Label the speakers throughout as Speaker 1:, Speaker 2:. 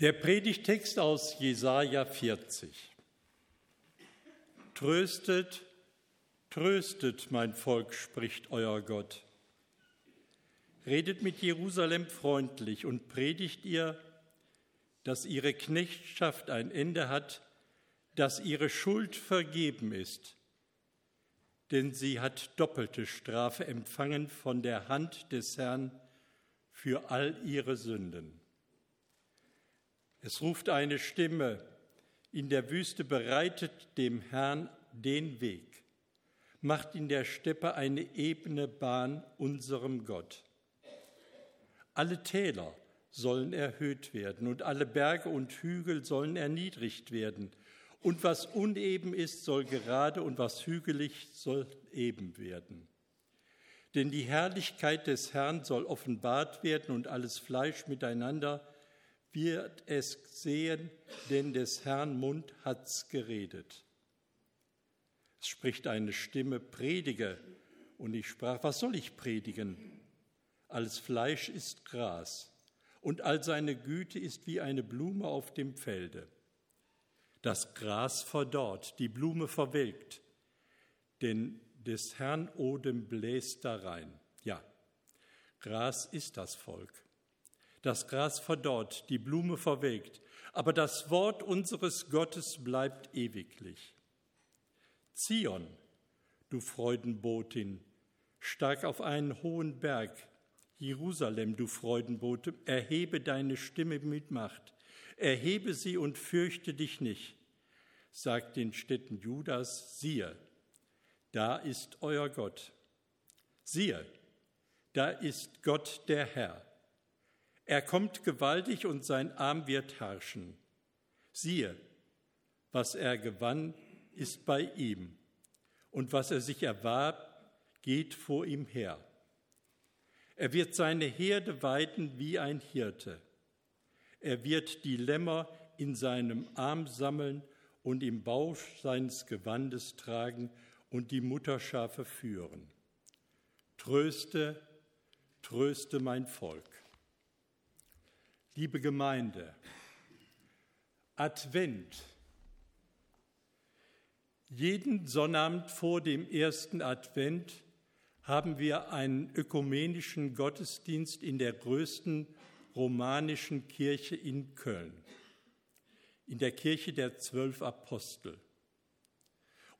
Speaker 1: Der Predigtext aus Jesaja 40. Tröstet, tröstet, mein Volk, spricht euer Gott. Redet mit Jerusalem freundlich und predigt ihr, dass ihre Knechtschaft ein Ende hat, dass ihre Schuld vergeben ist. Denn sie hat doppelte Strafe empfangen von der Hand des Herrn für all ihre Sünden. Es ruft eine Stimme, in der Wüste bereitet dem Herrn den Weg, macht in der Steppe eine ebene Bahn unserem Gott. Alle Täler sollen erhöht werden und alle Berge und Hügel sollen erniedrigt werden. Und was uneben ist, soll gerade und was hügelig soll eben werden. Denn die Herrlichkeit des Herrn soll offenbart werden und alles Fleisch miteinander wird es sehen, denn des Herrn Mund hat's geredet. Es spricht eine Stimme, predige. Und ich sprach, was soll ich predigen? Alles Fleisch ist Gras und all seine Güte ist wie eine Blume auf dem Felde. Das Gras verdorrt, die Blume verwelkt, denn des Herrn Odem bläst darein. Ja, Gras ist das Volk. Das Gras verdorrt, die Blume verwelkt, aber das Wort unseres Gottes bleibt ewiglich. Zion, du Freudenbotin, stark auf einen hohen Berg, Jerusalem, du Freudenbote, erhebe deine Stimme mit Macht, erhebe sie und fürchte dich nicht. Sagt den Städten Judas, siehe, da ist euer Gott. Siehe, da ist Gott der Herr. Er kommt gewaltig und sein Arm wird herrschen. Siehe, was er gewann, ist bei ihm, und was er sich erwarb, geht vor ihm her. Er wird seine Herde weiden wie ein Hirte. Er wird die Lämmer in seinem Arm sammeln und im Bausch seines Gewandes tragen und die Mutterschafe führen. Tröste, tröste mein Volk. Liebe Gemeinde, Advent. Jeden Sonnabend vor dem ersten Advent haben wir einen ökumenischen Gottesdienst in der größten romanischen Kirche in Köln, in der Kirche der zwölf Apostel.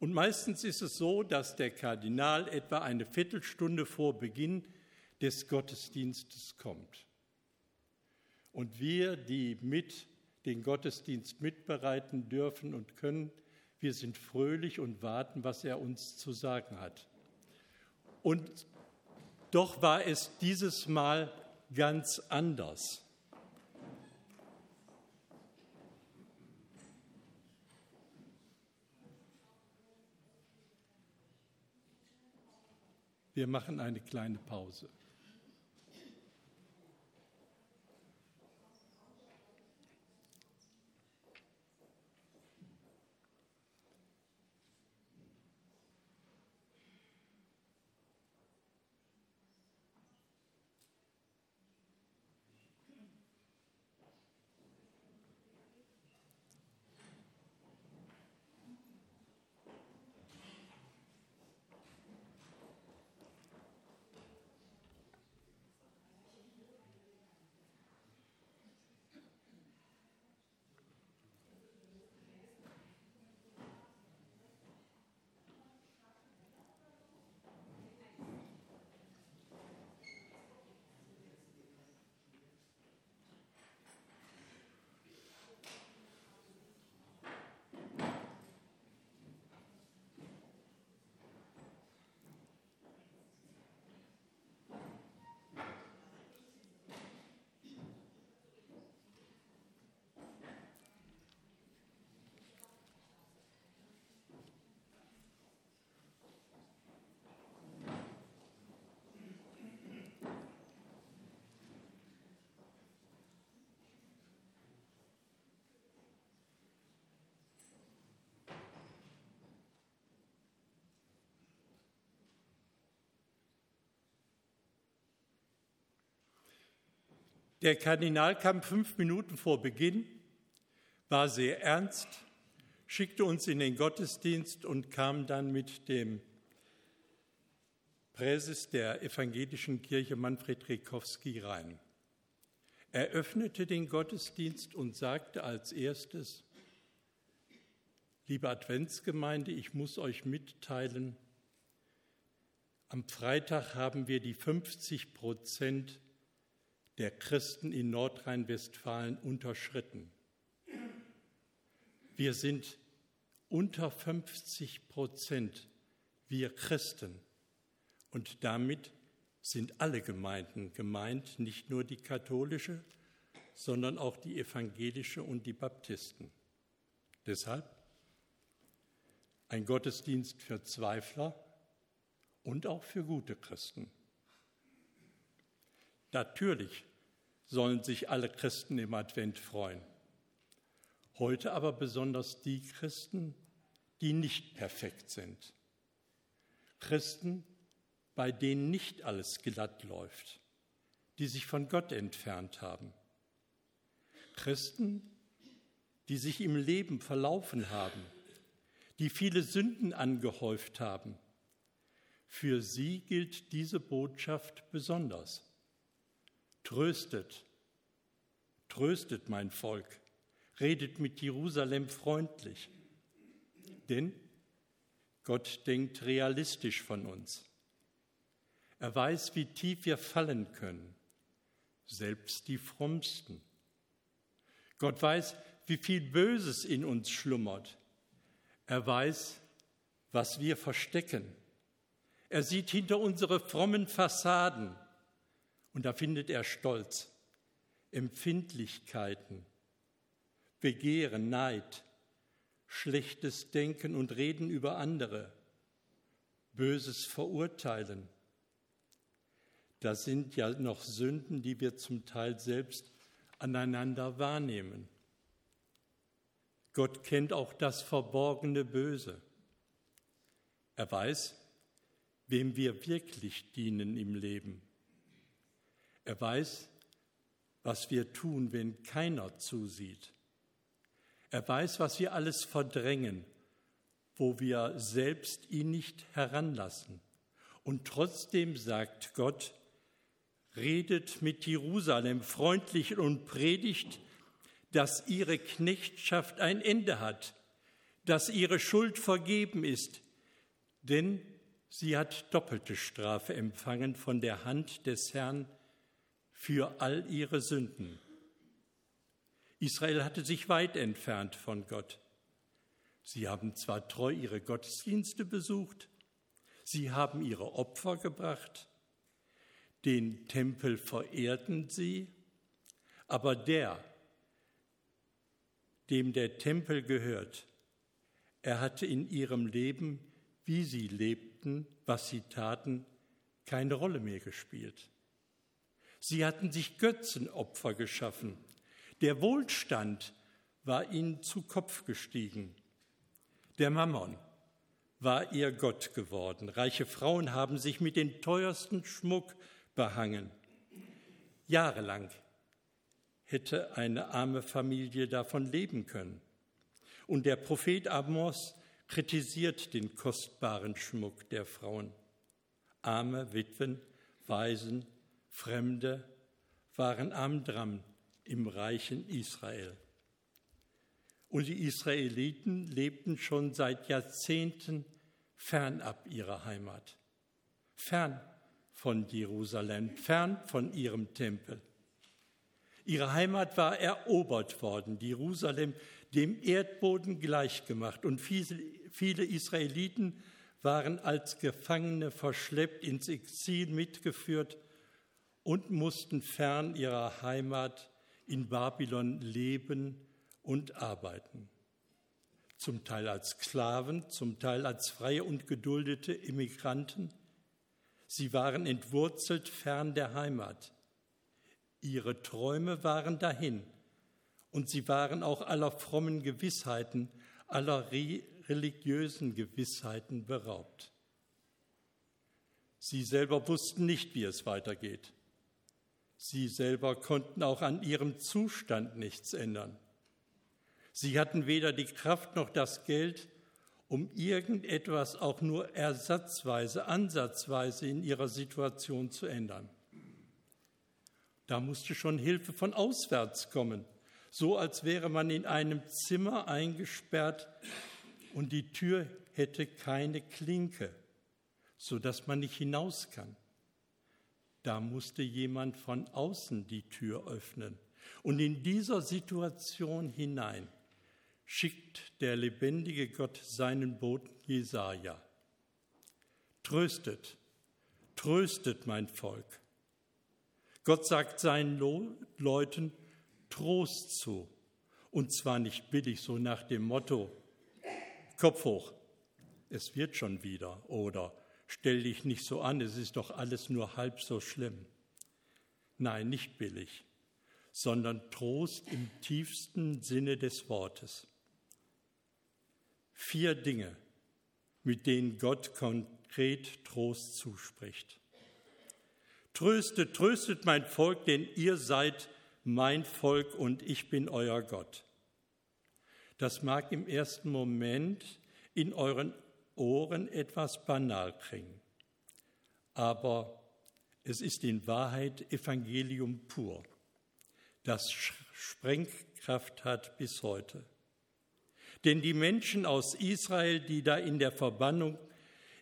Speaker 1: Und meistens ist es so, dass der Kardinal etwa eine Viertelstunde vor Beginn des Gottesdienstes kommt. Und wir, die mit den Gottesdienst mitbereiten dürfen und können, wir sind fröhlich und warten, was er uns zu sagen hat. Und doch war es dieses Mal ganz anders. Wir machen eine kleine Pause. Der Kardinal kam fünf Minuten vor Beginn, war sehr ernst, schickte uns in den Gottesdienst und kam dann mit dem Präses der evangelischen Kirche Manfred Rekowski rein. Er öffnete den Gottesdienst und sagte als erstes, liebe Adventsgemeinde, ich muss euch mitteilen, am Freitag haben wir die 50 Prozent der Christen in Nordrhein-Westfalen unterschritten. Wir sind unter 50 Prozent, wir Christen. Und damit sind alle Gemeinden gemeint, nicht nur die katholische, sondern auch die evangelische und die Baptisten. Deshalb ein Gottesdienst für Zweifler und auch für gute Christen. Natürlich sollen sich alle Christen im Advent freuen. Heute aber besonders die Christen, die nicht perfekt sind. Christen, bei denen nicht alles glatt läuft, die sich von Gott entfernt haben. Christen, die sich im Leben verlaufen haben, die viele Sünden angehäuft haben. Für sie gilt diese Botschaft besonders. Tröstet, tröstet mein Volk, redet mit Jerusalem freundlich, denn Gott denkt realistisch von uns. Er weiß, wie tief wir fallen können, selbst die Frommsten. Gott weiß, wie viel Böses in uns schlummert. Er weiß, was wir verstecken. Er sieht hinter unsere frommen Fassaden und da findet er Stolz, Empfindlichkeiten, Begehren, Neid, schlechtes Denken und Reden über andere, böses Verurteilen, das sind ja noch Sünden, die wir zum Teil selbst aneinander wahrnehmen. Gott kennt auch das verborgene Böse. Er weiß, wem wir wirklich dienen im Leben. Er weiß, was wir tun, wenn keiner zusieht. Er weiß, was wir alles verdrängen, wo wir selbst ihn nicht heranlassen. Und trotzdem sagt Gott, redet mit Jerusalem freundlich und predigt, dass ihre Knechtschaft ein Ende hat, dass ihre Schuld vergeben ist, denn sie hat doppelte Strafe empfangen von der Hand des Herrn für all ihre Sünden. Israel hatte sich weit entfernt von Gott. Sie haben zwar treu ihre Gottesdienste besucht, sie haben ihre Opfer gebracht, den Tempel verehrten sie, aber der, dem der Tempel gehört, er hatte in ihrem Leben, wie sie lebten, was sie taten, keine Rolle mehr gespielt. Sie hatten sich Götzenopfer geschaffen. Der Wohlstand war ihnen zu Kopf gestiegen. Der Mammon war ihr Gott geworden. Reiche Frauen haben sich mit dem teuersten Schmuck behangen. Jahrelang hätte eine arme Familie davon leben können. Und der Prophet Amos kritisiert den kostbaren Schmuck der Frauen. Arme Witwen, Waisen, Fremde waren arm dran im reichen Israel. Und die Israeliten lebten schon seit Jahrzehnten fernab ihrer Heimat, fern von Jerusalem, fern von ihrem Tempel. Ihre Heimat war erobert worden, Jerusalem dem Erdboden gleichgemacht und viele Israeliten waren als Gefangene verschleppt ins Exil mitgeführt und mussten fern ihrer Heimat in Babylon leben und arbeiten. Zum Teil als Sklaven, zum Teil als freie und geduldete Immigranten – Sie waren entwurzelt fern der Heimat. Ihre Träume waren dahin und sie waren auch aller frommen Gewissheiten, aller religiösen Gewissheiten beraubt. Sie selber wussten nicht, wie es weitergeht. Sie selber konnten auch an ihrem Zustand nichts ändern. Sie hatten weder die Kraft noch das Geld, um irgendetwas auch nur ersatzweise, ansatzweise in ihrer Situation zu ändern. Da musste schon Hilfe von auswärts kommen, so als wäre man in einem Zimmer eingesperrt und die Tür hätte keine Klinke, sodass man nicht hinaus kann. Da musste jemand von außen die Tür öffnen. Und in dieser Situation hinein schickt der lebendige Gott seinen Boten Jesaja. Tröstet, tröstet mein Volk. Gott sagt seinen Leuten Trost zu. Und zwar nicht billig, so nach dem Motto, Kopf hoch, es wird schon wieder oder stell dich nicht so an, es ist doch alles nur halb so schlimm. Nein, nicht billig, sondern Trost im tiefsten Sinne des Wortes. Vier Dinge, mit denen Gott konkret Trost zuspricht. Tröstet, tröstet mein Volk, denn ihr seid mein Volk und ich bin euer Gott. Das mag im ersten Moment in euren Ohren etwas banal klingen. Aber es ist in Wahrheit Evangelium pur, das Sprengkraft hat bis heute. Denn die Menschen aus Israel, die da in der Verbannung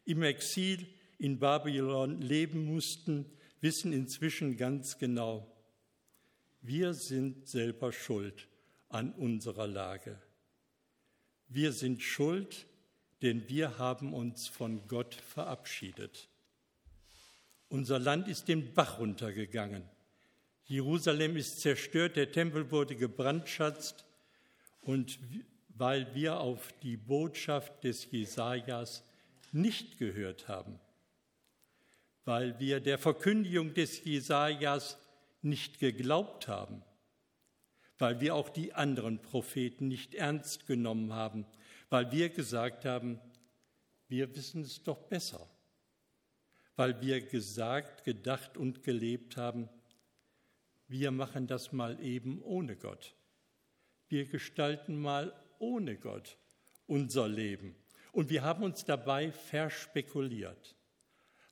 Speaker 1: im Exil in Babylon leben mussten, wissen inzwischen ganz genau, wir sind selber schuld an unserer Lage. Wir sind schuld, denn wir haben uns von Gott verabschiedet. Unser Land ist den Bach runtergegangen. Jerusalem ist zerstört, der Tempel wurde gebrandschatzt und weil wir auf die Botschaft des Jesajas nicht gehört haben, weil wir der Verkündigung des Jesajas nicht geglaubt haben, weil wir auch die anderen Propheten nicht ernst genommen haben, weil wir gesagt haben, wir wissen es doch besser, weil wir gesagt, gedacht und gelebt haben, wir machen das mal eben ohne Gott. Wir gestalten mal ohne Gott unser Leben. Und wir haben uns dabei verspekuliert,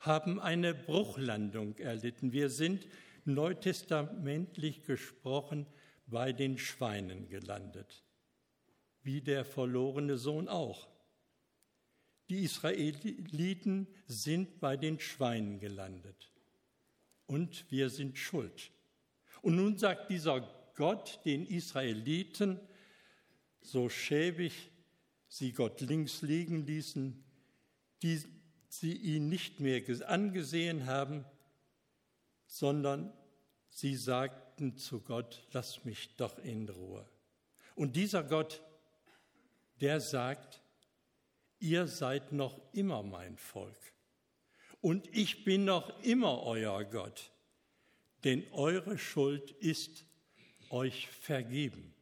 Speaker 1: haben eine Bruchlandung erlitten. Wir sind neutestamentlich gesprochen bei den Schweinen gelandet wie der verlorene Sohn auch. Die Israeliten sind bei den Schweinen gelandet und wir sind schuld. Und nun sagt dieser Gott den Israeliten, so schäbig sie Gott links liegen ließen, die sie ihn nicht mehr angesehen haben, sondern sie sagten zu Gott, lass mich doch in Ruhe. Und dieser Gott der sagt, ihr seid noch immer mein Volk und ich bin noch immer euer Gott, denn eure Schuld ist euch vergeben.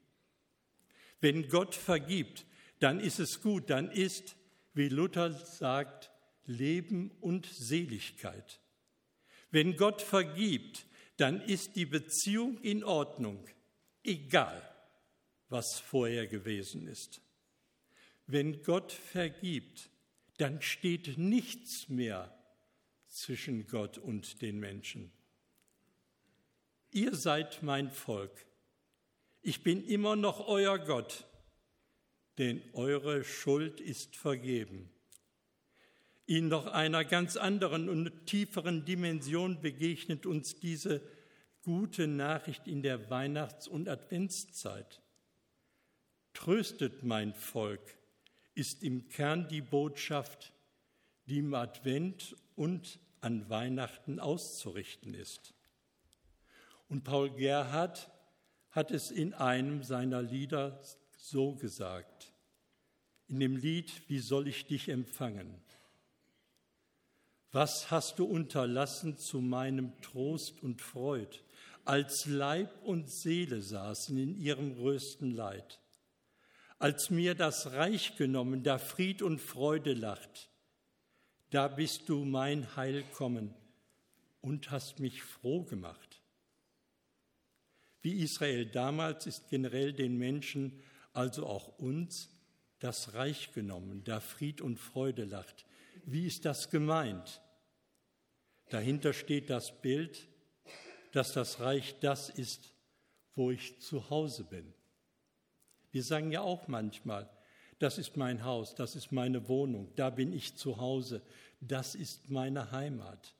Speaker 1: Wenn Gott vergibt, dann ist es gut, dann ist, wie Luther sagt, Leben und Seligkeit. Wenn Gott vergibt, dann ist die Beziehung in Ordnung, egal was vorher gewesen ist. Wenn Gott vergibt, dann steht nichts mehr zwischen Gott und den Menschen. Ihr seid mein Volk. Ich bin immer noch euer Gott, denn eure Schuld ist vergeben. In noch einer ganz anderen und tieferen Dimension begegnet uns diese gute Nachricht in der Weihnachts- und Adventszeit. Tröstet mein Volk, ist im Kern die Botschaft, die im Advent und an Weihnachten auszurichten ist. Und Paul Gerhard hat es in einem seiner Lieder so gesagt, in dem Lied Wie soll ich dich empfangen? Was hast du unterlassen zu meinem Trost und Freud, als Leib und Seele saßen in ihrem größten Leid? Als mir das Reich genommen, da Fried und Freude lacht. Da bist du mein Heil kommen und hast mich froh gemacht. Wie Israel damals ist generell den Menschen, also auch uns, das Reich genommen, da Fried und Freude lacht. Wie ist das gemeint? Dahinter steht das Bild, dass das Reich das ist, wo ich zu Hause bin. Wir sagen ja auch manchmal, das ist mein Haus, das ist meine Wohnung, da bin ich zu Hause, das ist meine Heimat.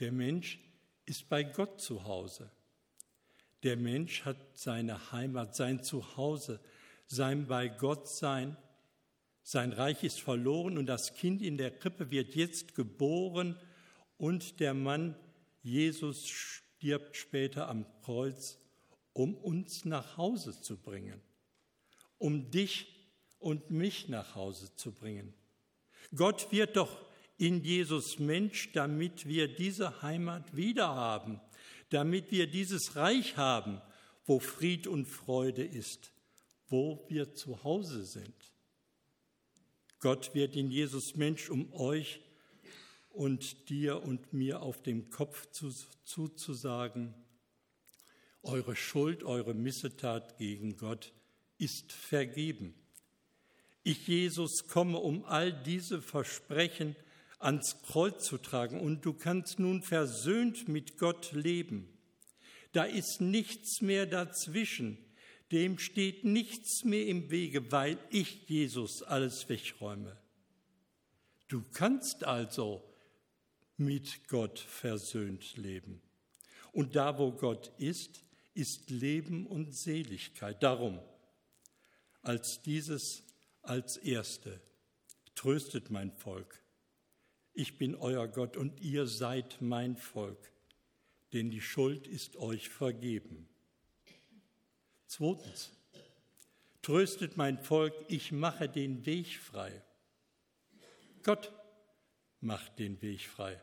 Speaker 1: Der Mensch ist bei Gott zu Hause. Der Mensch hat seine Heimat, sein Zuhause, sein bei Gott sein. Sein Reich ist verloren und das Kind in der Krippe wird jetzt geboren und der Mann Jesus stirbt später am Kreuz, um uns nach Hause zu bringen, um dich und mich nach Hause zu bringen. Gott wird doch in Jesus Mensch, damit wir diese Heimat wiederhaben, damit wir dieses Reich haben, wo Fried und Freude ist, wo wir zu Hause sind. Gott wird in Jesus Mensch, um euch und dir und mir auf dem Kopf zuzusagen, eure Schuld, eure Missetat gegen Gott ist vergeben. Ich, Jesus, komme, um all diese Versprechen ans Kreuz zu tragen und du kannst nun versöhnt mit Gott leben. Da ist nichts mehr dazwischen, dem steht nichts mehr im Wege, weil ich, Jesus, alles wegräume. Du kannst also mit Gott versöhnt leben. Und da, wo Gott ist, ist Leben und Seligkeit. Darum, als dieses als Erste, tröstet mein Volk, ich bin euer Gott und ihr seid mein Volk, denn die Schuld ist euch vergeben. Zweitens, tröstet mein Volk, ich mache den Weg frei. Gott macht den Weg frei.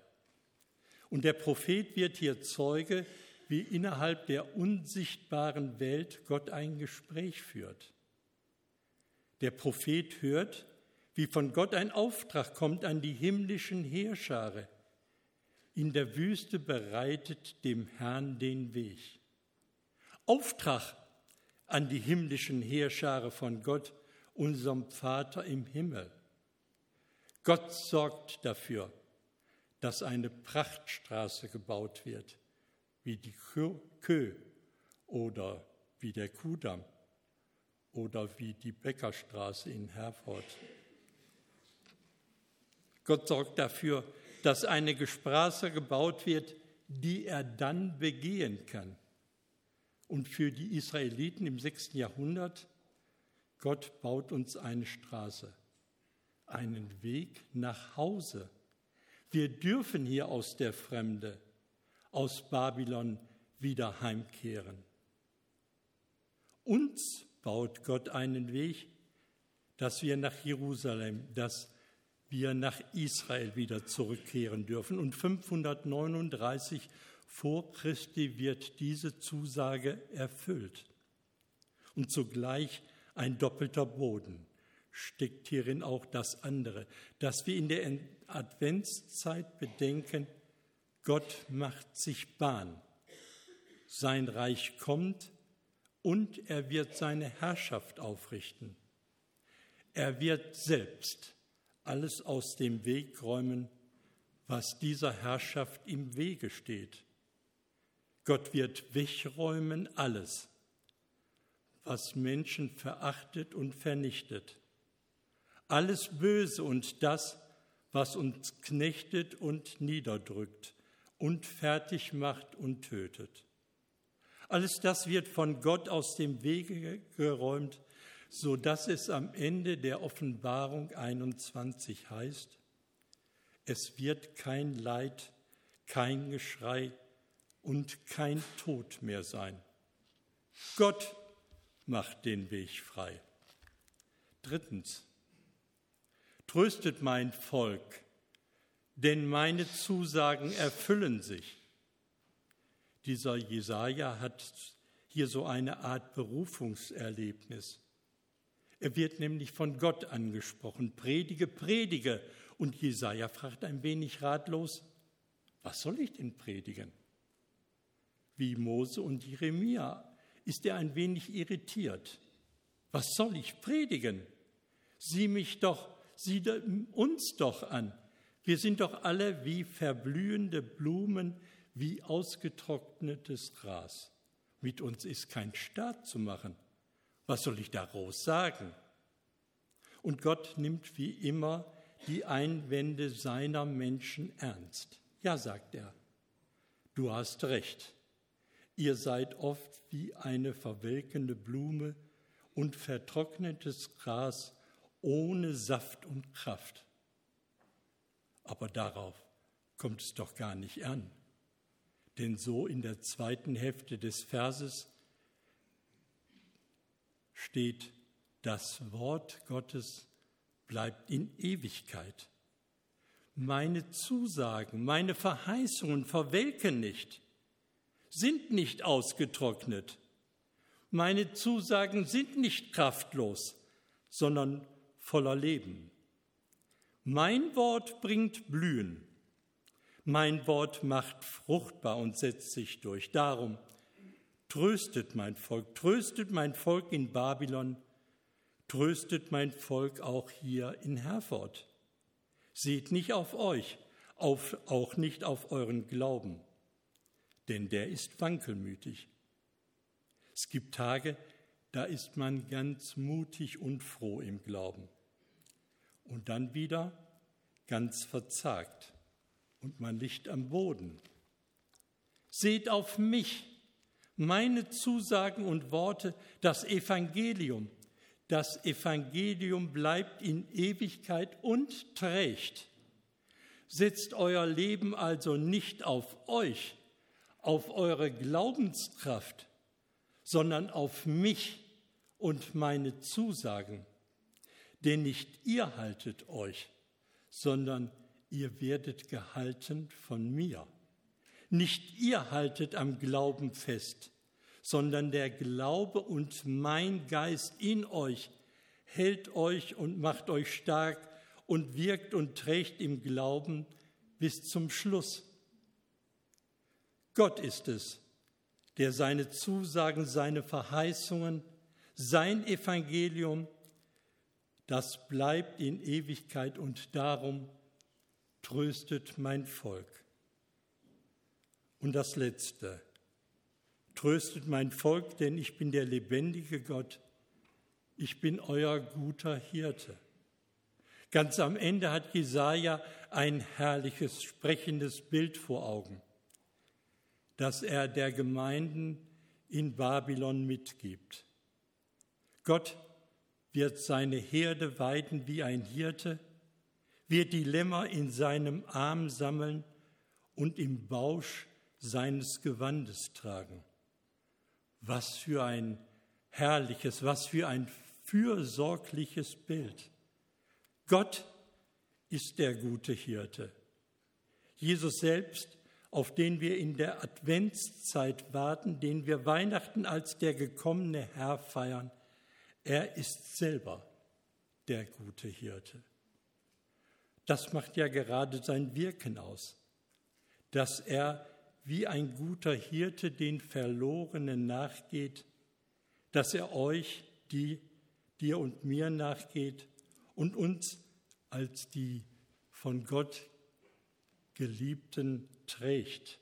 Speaker 1: Und der Prophet wird hier Zeuge, wie innerhalb der unsichtbaren Welt Gott ein Gespräch führt. Der Prophet hört, wie von Gott ein Auftrag kommt an die himmlischen Heerschare. In der Wüste bereitet dem Herrn den Weg. Auftrag an die himmlischen Heerschare von Gott, unserem Vater im Himmel. Gott sorgt dafür, dass eine Prachtstraße gebaut wird, wie die Kö oder wie der Kudamm oder wie die Bäckerstraße in Herford. Gott sorgt dafür, dass eine Straße gebaut wird, die er dann begehen kann. Und für die Israeliten im 6. Jahrhundert, Gott baut uns eine Straße, einen Weg nach Hause. Wir dürfen hier aus der Fremde, aus Babylon wieder heimkehren. Uns baut Gott einen Weg, dass wir nach Jerusalem, dass wir nach Israel wieder zurückkehren dürfen. Und 539 vor Christi wird diese Zusage erfüllt. Und zugleich ein doppelter Boden steckt hierin auch das andere, dass wir in der Adventszeit bedenken, Gott macht sich Bahn. Sein Reich kommt und er wird seine Herrschaft aufrichten. Er wird selbst alles aus dem Weg räumen, was dieser Herrschaft im Wege steht. Gott wird wegräumen alles, was Menschen verachtet und vernichtet. Alles Böse und das, was uns knechtet und niederdrückt und fertig macht und tötet. Alles das wird von Gott aus dem Wege geräumt, so dass es am Ende der Offenbarung 21 heißt, es wird kein Leid, kein Geschrei und kein Tod mehr sein. Gott macht den Weg frei. Drittens, tröstet mein Volk, denn meine Zusagen erfüllen sich. Dieser Jesaja hat hier so eine Art Berufungserlebnis. Er wird nämlich von Gott angesprochen. Predige, predige. Und Jesaja fragt ein wenig ratlos: Was soll ich denn predigen? wie Mose und Jeremia ist er ein wenig irritiert. Was soll ich predigen? Sieh mich doch, sieh uns doch an. Wir sind doch alle wie verblühende Blumen, wie ausgetrocknetes Gras. Mit uns ist kein Staat zu machen. Was soll ich daraus sagen? Und Gott nimmt wie immer die Einwände seiner Menschen ernst. Ja, sagt er, du hast recht. Ihr seid oft wie eine verwelkende Blume und vertrocknetes Gras ohne Saft und Kraft. Aber darauf kommt es doch gar nicht an. Denn so in der zweiten Hälfte des Verses steht, das Wort Gottes bleibt in Ewigkeit. Meine Zusagen, meine Verheißungen verwelken nicht, sind nicht ausgetrocknet. Meine Zusagen sind nicht kraftlos, sondern voller Leben. Mein Wort bringt Blühen. Mein Wort macht fruchtbar und setzt sich durch. Darum tröstet mein Volk, tröstet mein Volk in Babylon, tröstet mein Volk auch hier in Herford. Seht nicht auf euch, auf, auch nicht auf euren Glauben, denn der ist wankelmütig. Es gibt Tage, da ist man ganz mutig und froh im Glauben. Und dann wieder ganz verzagt und man liegt am Boden. Seht auf mich, meine Zusagen und Worte, das Evangelium. Das Evangelium bleibt in Ewigkeit und trägt. Setzt euer Leben also nicht auf euch, auf eure Glaubenskraft, sondern auf mich und meine Zusagen. Denn nicht ihr haltet euch, sondern ihr werdet gehalten von mir. Nicht ihr haltet am Glauben fest, sondern der Glaube und mein Geist in euch hält euch und macht euch stark und wirkt und trägt im Glauben bis zum Schluss. Gott ist es, der seine Zusagen, seine Verheißungen, sein Evangelium, das bleibt in Ewigkeit und darum tröstet mein Volk. Und das Letzte, tröstet mein Volk, denn ich bin der lebendige Gott, ich bin euer guter Hirte. Ganz am Ende hat Jesaja ein herrliches, sprechendes Bild vor Augen, das er der Gemeinden in Babylon mitgibt. Gott wird seine Herde weiden wie ein Hirte, wird die Lämmer in seinem Arm sammeln und im Bausch seines Gewandes tragen. Was für ein herrliches, was für ein fürsorgliches Bild. Gott ist der gute Hirte. Jesus selbst, auf den wir in der Adventszeit warten, den wir Weihnachten als der gekommene Herr feiern, er ist selber der gute Hirte. Das macht ja gerade sein Wirken aus, dass er wie ein guter Hirte den Verlorenen nachgeht, dass er euch, die, dir und mir nachgeht und uns als die von Gott Geliebten trägt,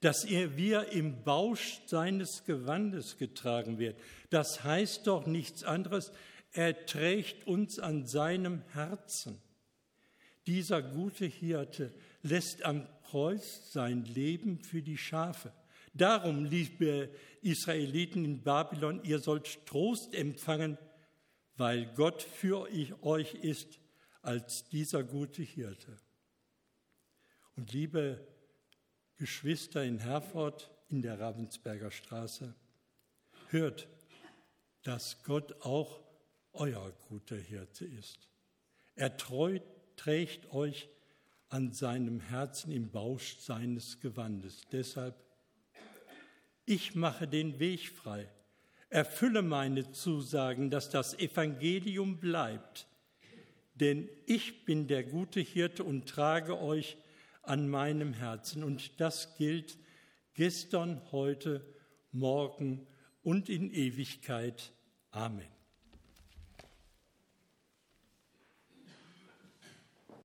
Speaker 1: dass er wir im Bausch seines Gewandes getragen wird. Das heißt doch nichts anderes, er trägt uns an seinem Herzen. Dieser gute Hirte lässt am Kreuz sein Leben für die Schafe. Darum, liebe Israeliten in Babylon, ihr sollt Trost empfangen, weil Gott für euch ist als dieser gute Hirte. Und liebe Geschwister in Herford in der Ravensberger Straße, hört, dass Gott auch euer guter Hirte ist. Er treu, trägt euch an seinem Herzen im Bausch seines Gewandes. Deshalb, ich mache den Weg frei, erfülle meine Zusagen, dass das Evangelium bleibt, denn ich bin der gute Hirte und trage euch an meinem Herzen. Und das gilt gestern, heute, morgen und in Ewigkeit. Amen.